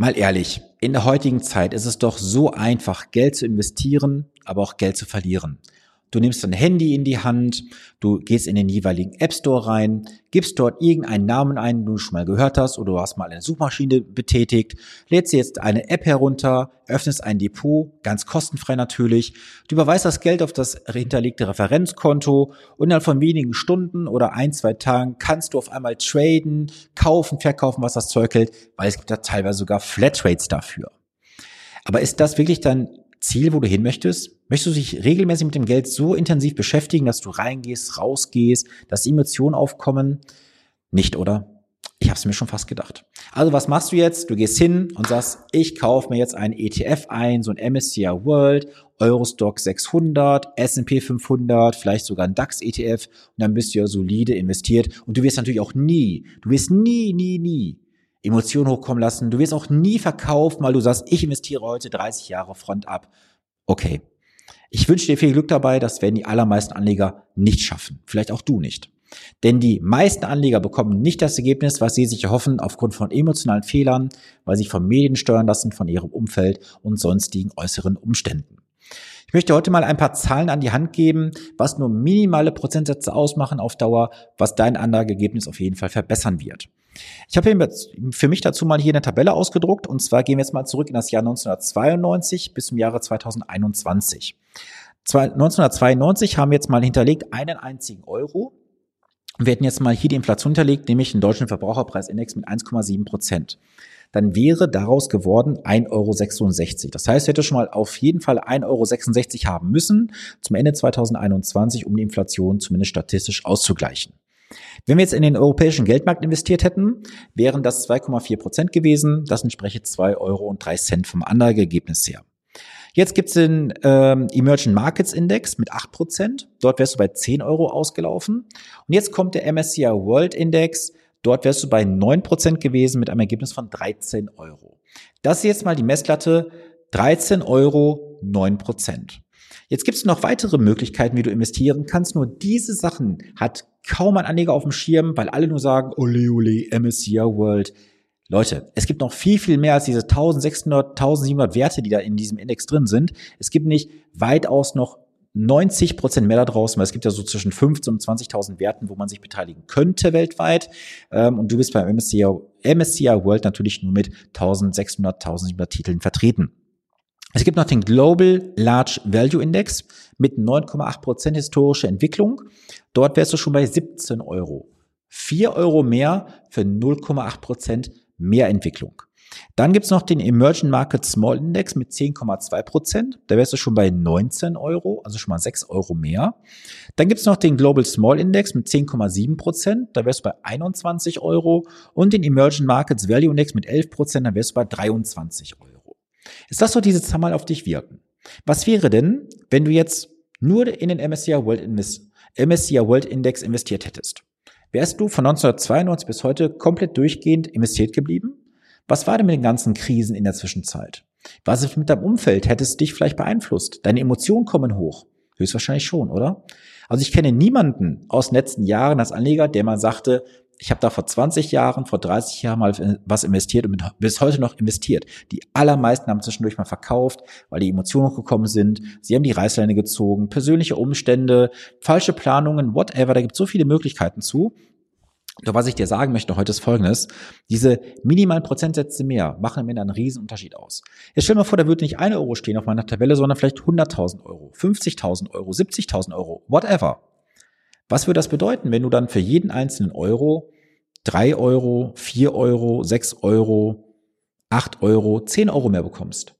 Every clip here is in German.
Mal ehrlich, in der heutigen Zeit ist es doch so einfach, Geld zu investieren, aber auch Geld zu verlieren. Du nimmst dein Handy in die Hand, du gehst in den jeweiligen App Store rein, gibst dort irgendeinen Namen ein, den du schon mal gehört hast oder du hast mal eine Suchmaschine betätigt, lädst jetzt eine App herunter, öffnest ein Depot, ganz kostenfrei natürlich, du überweist das Geld auf das hinterlegte Referenzkonto und innerhalb von wenigen Stunden oder ein, zwei Tagen kannst du auf einmal traden, kaufen, verkaufen, was das Zeug hält, weil es gibt da teilweise sogar Flatrates dafür. Aber ist das wirklich dann Ziel, wo du hin möchtest? Möchtest du dich regelmäßig mit dem Geld so intensiv beschäftigen, dass du reingehst, rausgehst, dass Emotionen aufkommen? Nicht, oder? Ich habe es mir schon fast gedacht. Also was machst du jetzt? Du gehst hin und sagst, ich kaufe mir jetzt einen ETF ein, so ein MSCI World, Eurostock 600, S&P 500, vielleicht sogar ein DAX ETF und dann bist du ja solide investiert und du wirst natürlich auch nie, du wirst nie, nie, nie Emotionen hochkommen lassen. Du wirst auch nie verkaufen, weil du sagst, ich investiere heute 30 Jahre Front ab. Okay. Ich wünsche dir viel Glück dabei, das werden die allermeisten Anleger nicht schaffen. Vielleicht auch du nicht. Denn die meisten Anleger bekommen nicht das Ergebnis, was sie sich erhoffen, aufgrund von emotionalen Fehlern, weil sie von Medien steuern lassen, von ihrem Umfeld und sonstigen äußeren Umständen. Ich möchte heute mal ein paar Zahlen an die Hand geben, was nur minimale Prozentsätze ausmachen auf Dauer, was dein Anlageergebnis auf jeden Fall verbessern wird. Ich habe für mich dazu mal hier eine Tabelle ausgedruckt und zwar gehen wir jetzt mal zurück in das Jahr 1992 bis zum Jahre 2021. 1992 haben wir jetzt mal hinterlegt einen einzigen Euro. Wir hätten jetzt mal hier die Inflation hinterlegt, nämlich den deutschen Verbraucherpreisindex mit 1,7 Prozent. Dann wäre daraus geworden 1,66 Euro. Das heißt, wir hätten schon mal auf jeden Fall 1,66 Euro haben müssen zum Ende 2021, um die Inflation zumindest statistisch auszugleichen. Wenn wir jetzt in den europäischen Geldmarkt investiert hätten, wären das 2,4 Prozent gewesen. Das entspreche 2 Euro und 3 Cent vom Anlageergebnis her. Jetzt gibt's den ähm, Emerging Markets Index mit 8 Prozent. Dort wärst du bei 10 Euro ausgelaufen. Und jetzt kommt der MSCI World Index. Dort wärst du bei 9 Prozent gewesen mit einem Ergebnis von 13 Euro. Das ist jetzt mal die Messlatte 13 Euro 9 Prozent. Jetzt gibt es noch weitere Möglichkeiten, wie du investieren kannst. Nur diese Sachen hat kaum ein Anleger auf dem Schirm, weil alle nur sagen, ole ole, MSCI World. Leute, es gibt noch viel, viel mehr als diese 1600, 1700 Werte, die da in diesem Index drin sind. Es gibt nicht weitaus noch 90 Prozent mehr da draußen, weil es gibt ja so zwischen 15.000 und 20.000 Werten, wo man sich beteiligen könnte weltweit. Und du bist beim MSCI, MSCI World natürlich nur mit 1600, 1700 Titeln vertreten. Es gibt noch den Global Large Value Index mit 9,8% historische Entwicklung. Dort wärst du schon bei 17 Euro. 4 Euro mehr für 0,8% mehr Entwicklung. Dann gibt's noch den Emerging Market Small Index mit 10,2%. Da wärst du schon bei 19 Euro, also schon mal 6 Euro mehr. Dann gibt's noch den Global Small Index mit 10,7%. Da wärst du bei 21 Euro. Und den Emerging Markets Value Index mit 11%. Da wärst du bei 23 Euro. Jetzt lass doch diese Zahl mal auf dich wirken. Was wäre denn, wenn du jetzt nur in den MSCI World, Index, MSCI World Index investiert hättest? Wärst du von 1992 bis heute komplett durchgehend investiert geblieben? Was war denn mit den ganzen Krisen in der Zwischenzeit? Was ist mit deinem Umfeld? Hättest du dich vielleicht beeinflusst? Deine Emotionen kommen hoch. Höchstwahrscheinlich schon, oder? Also ich kenne niemanden aus den letzten Jahren als Anleger, der mal sagte, ich habe da vor 20 Jahren, vor 30 Jahren mal was investiert und bis heute noch investiert. Die allermeisten haben zwischendurch mal verkauft, weil die Emotionen hochgekommen sind. Sie haben die Reißleine gezogen, persönliche Umstände, falsche Planungen, whatever. Da gibt es so viele Möglichkeiten zu. Doch was ich dir sagen möchte heute ist folgendes. Diese minimalen Prozentsätze mehr machen am Ende einen riesen Unterschied aus. Jetzt stell dir mal vor, da würde nicht eine Euro stehen auf meiner Tabelle, sondern vielleicht 100.000 Euro, 50.000 Euro, 70.000 Euro, whatever. Was würde das bedeuten, wenn du dann für jeden einzelnen Euro drei Euro, vier Euro, sechs Euro, acht Euro, zehn Euro mehr bekommst?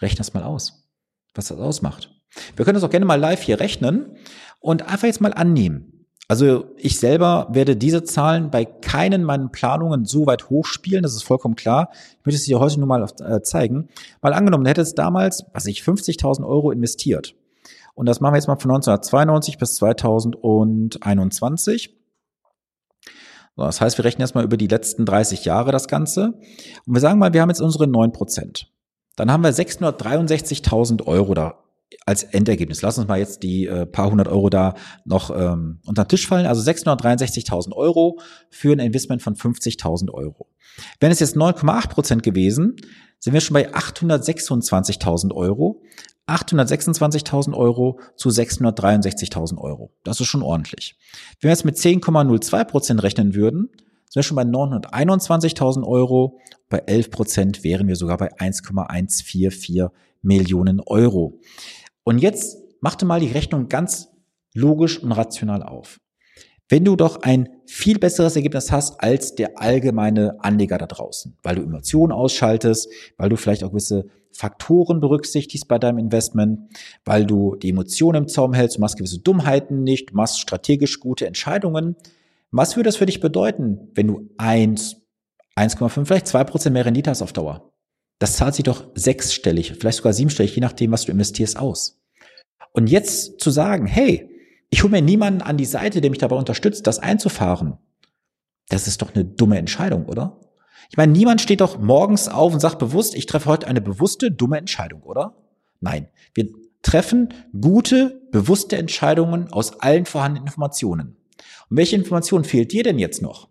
Rechne das mal aus, was das ausmacht. Wir können das auch gerne mal live hier rechnen und einfach jetzt mal annehmen. Also ich selber werde diese Zahlen bei keinen meinen Planungen so weit hochspielen, das ist vollkommen klar. Ich möchte es dir heute nur mal äh, zeigen. Mal angenommen, du hättest damals, was ich, 50.000 Euro investiert. Und das machen wir jetzt mal von 1992 bis 2021. So, das heißt, wir rechnen erstmal über die letzten 30 Jahre das Ganze. Und wir sagen mal, wir haben jetzt unsere 9 Prozent. Dann haben wir 663.000 Euro da als Endergebnis. Lass uns mal jetzt die äh, paar hundert Euro da noch ähm, unter den Tisch fallen. Also 663.000 Euro für ein Investment von 50.000 Euro. Wenn es jetzt 9,8 Prozent gewesen, sind wir schon bei 826.000 Euro. 826.000 Euro zu 663.000 Euro. Das ist schon ordentlich. Wenn wir jetzt mit 10,02 Prozent rechnen würden, sind wir schon bei 921.000 Euro. Bei 11 Prozent wären wir sogar bei 1,144 Millionen Euro. Und jetzt machte mal die Rechnung ganz logisch und rational auf. Wenn du doch ein viel besseres Ergebnis hast als der allgemeine Anleger da draußen, weil du Emotionen ausschaltest, weil du vielleicht auch gewisse Faktoren berücksichtigst bei deinem Investment, weil du die Emotionen im Zaum hältst, du machst gewisse Dummheiten nicht, du machst strategisch gute Entscheidungen. Was würde das für dich bedeuten, wenn du eins, 1,5, vielleicht zwei Prozent mehr Rendite hast auf Dauer? Das zahlt sich doch sechsstellig, vielleicht sogar siebenstellig, je nachdem, was du investierst, aus. Und jetzt zu sagen, hey, ich hole mir niemanden an die Seite, der mich dabei unterstützt, das einzufahren, das ist doch eine dumme Entscheidung, oder? Ich meine, niemand steht doch morgens auf und sagt bewusst, ich treffe heute eine bewusste, dumme Entscheidung, oder? Nein, wir treffen gute, bewusste Entscheidungen aus allen vorhandenen Informationen. Und welche Information fehlt dir denn jetzt noch?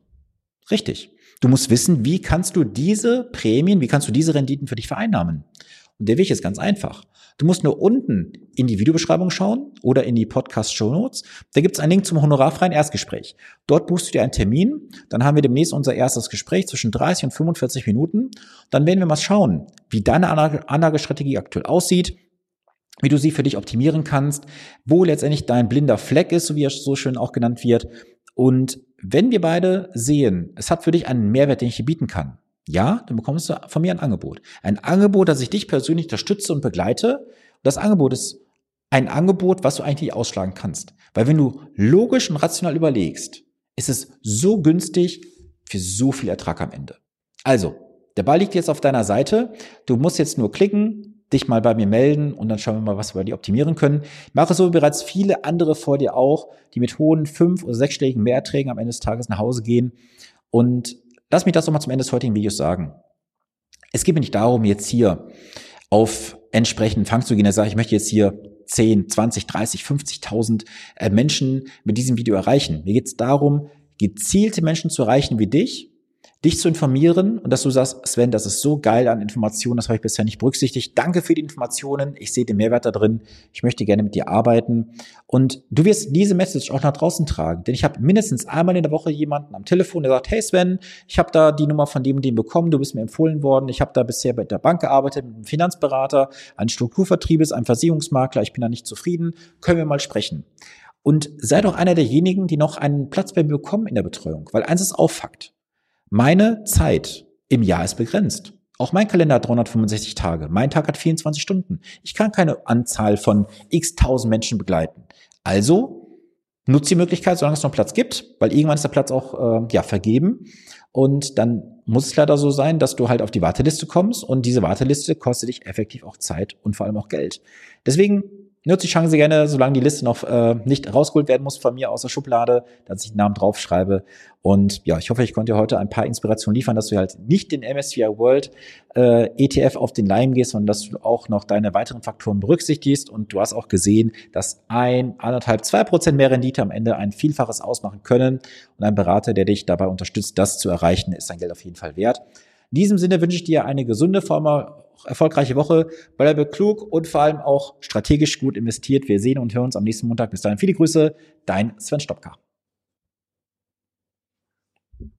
Richtig. Du musst wissen, wie kannst du diese Prämien, wie kannst du diese Renditen für dich vereinnahmen? Und der Weg ist ganz einfach. Du musst nur unten in die Videobeschreibung schauen oder in die Podcast-Show Notes. Da gibt es einen Link zum honorarfreien Erstgespräch. Dort buchst du dir einen Termin. Dann haben wir demnächst unser erstes Gespräch zwischen 30 und 45 Minuten. Dann werden wir mal schauen, wie deine Anlagestrategie aktuell aussieht, wie du sie für dich optimieren kannst, wo letztendlich dein blinder Fleck ist, so wie er so schön auch genannt wird. Und wenn wir beide sehen, es hat für dich einen Mehrwert, den ich dir bieten kann, ja, dann bekommst du von mir ein Angebot. Ein Angebot, dass ich dich persönlich unterstütze und begleite. Das Angebot ist ein Angebot, was du eigentlich ausschlagen kannst. Weil wenn du logisch und rational überlegst, ist es so günstig für so viel Ertrag am Ende. Also, der Ball liegt jetzt auf deiner Seite. Du musst jetzt nur klicken, dich mal bei mir melden und dann schauen wir mal, was wir bei dir optimieren können. Ich mache so wie bereits viele andere vor dir auch, die mit hohen fünf- oder sechsstelligen Mehrerträgen am Ende des Tages nach Hause gehen und lass mich das nochmal zum Ende des heutigen Videos sagen. Es geht mir nicht darum, jetzt hier auf entsprechenden Fang zu gehen, sage ich, ich möchte jetzt hier 10, 20, 30, 50.000 Menschen mit diesem Video erreichen. Mir geht es darum, gezielte Menschen zu erreichen wie dich, dich zu informieren und dass du sagst, Sven, das ist so geil an Informationen, das habe ich bisher nicht berücksichtigt. Danke für die Informationen. Ich sehe den Mehrwert da drin. Ich möchte gerne mit dir arbeiten. Und du wirst diese Message auch nach draußen tragen. Denn ich habe mindestens einmal in der Woche jemanden am Telefon, der sagt, hey Sven, ich habe da die Nummer von dem und dem bekommen, du bist mir empfohlen worden. Ich habe da bisher bei der Bank gearbeitet, mit einem Finanzberater, einem Strukturvertriebes, einem Versicherungsmakler. Ich bin da nicht zufrieden. Können wir mal sprechen. Und sei doch einer derjenigen, die noch einen Platz bei mir bekommen in der Betreuung. Weil eins ist auch Fakt. Meine Zeit im Jahr ist begrenzt. Auch mein Kalender hat 365 Tage. Mein Tag hat 24 Stunden. Ich kann keine Anzahl von x tausend Menschen begleiten. Also nutze die Möglichkeit, solange es noch Platz gibt, weil irgendwann ist der Platz auch äh, ja vergeben. Und dann muss es leider so sein, dass du halt auf die Warteliste kommst und diese Warteliste kostet dich effektiv auch Zeit und vor allem auch Geld. Deswegen Nutze die Chance gerne, solange die Liste noch äh, nicht rausgeholt werden muss von mir aus der Schublade, dass ich den Namen draufschreibe. Und ja, ich hoffe, ich konnte dir heute ein paar Inspirationen liefern, dass du halt nicht den MSCI World äh, ETF auf den Leim gehst, sondern dass du auch noch deine weiteren Faktoren berücksichtigst. Und du hast auch gesehen, dass ein, anderthalb, zwei Prozent mehr Rendite am Ende ein Vielfaches ausmachen können. Und ein Berater, der dich dabei unterstützt, das zu erreichen, ist dein Geld auf jeden Fall wert. In diesem Sinne wünsche ich dir eine gesunde, allem erfolgreiche Woche. Bleibe klug und vor allem auch strategisch gut investiert. Wir sehen und hören uns am nächsten Montag. Bis dahin viele Grüße, dein Sven Stopka.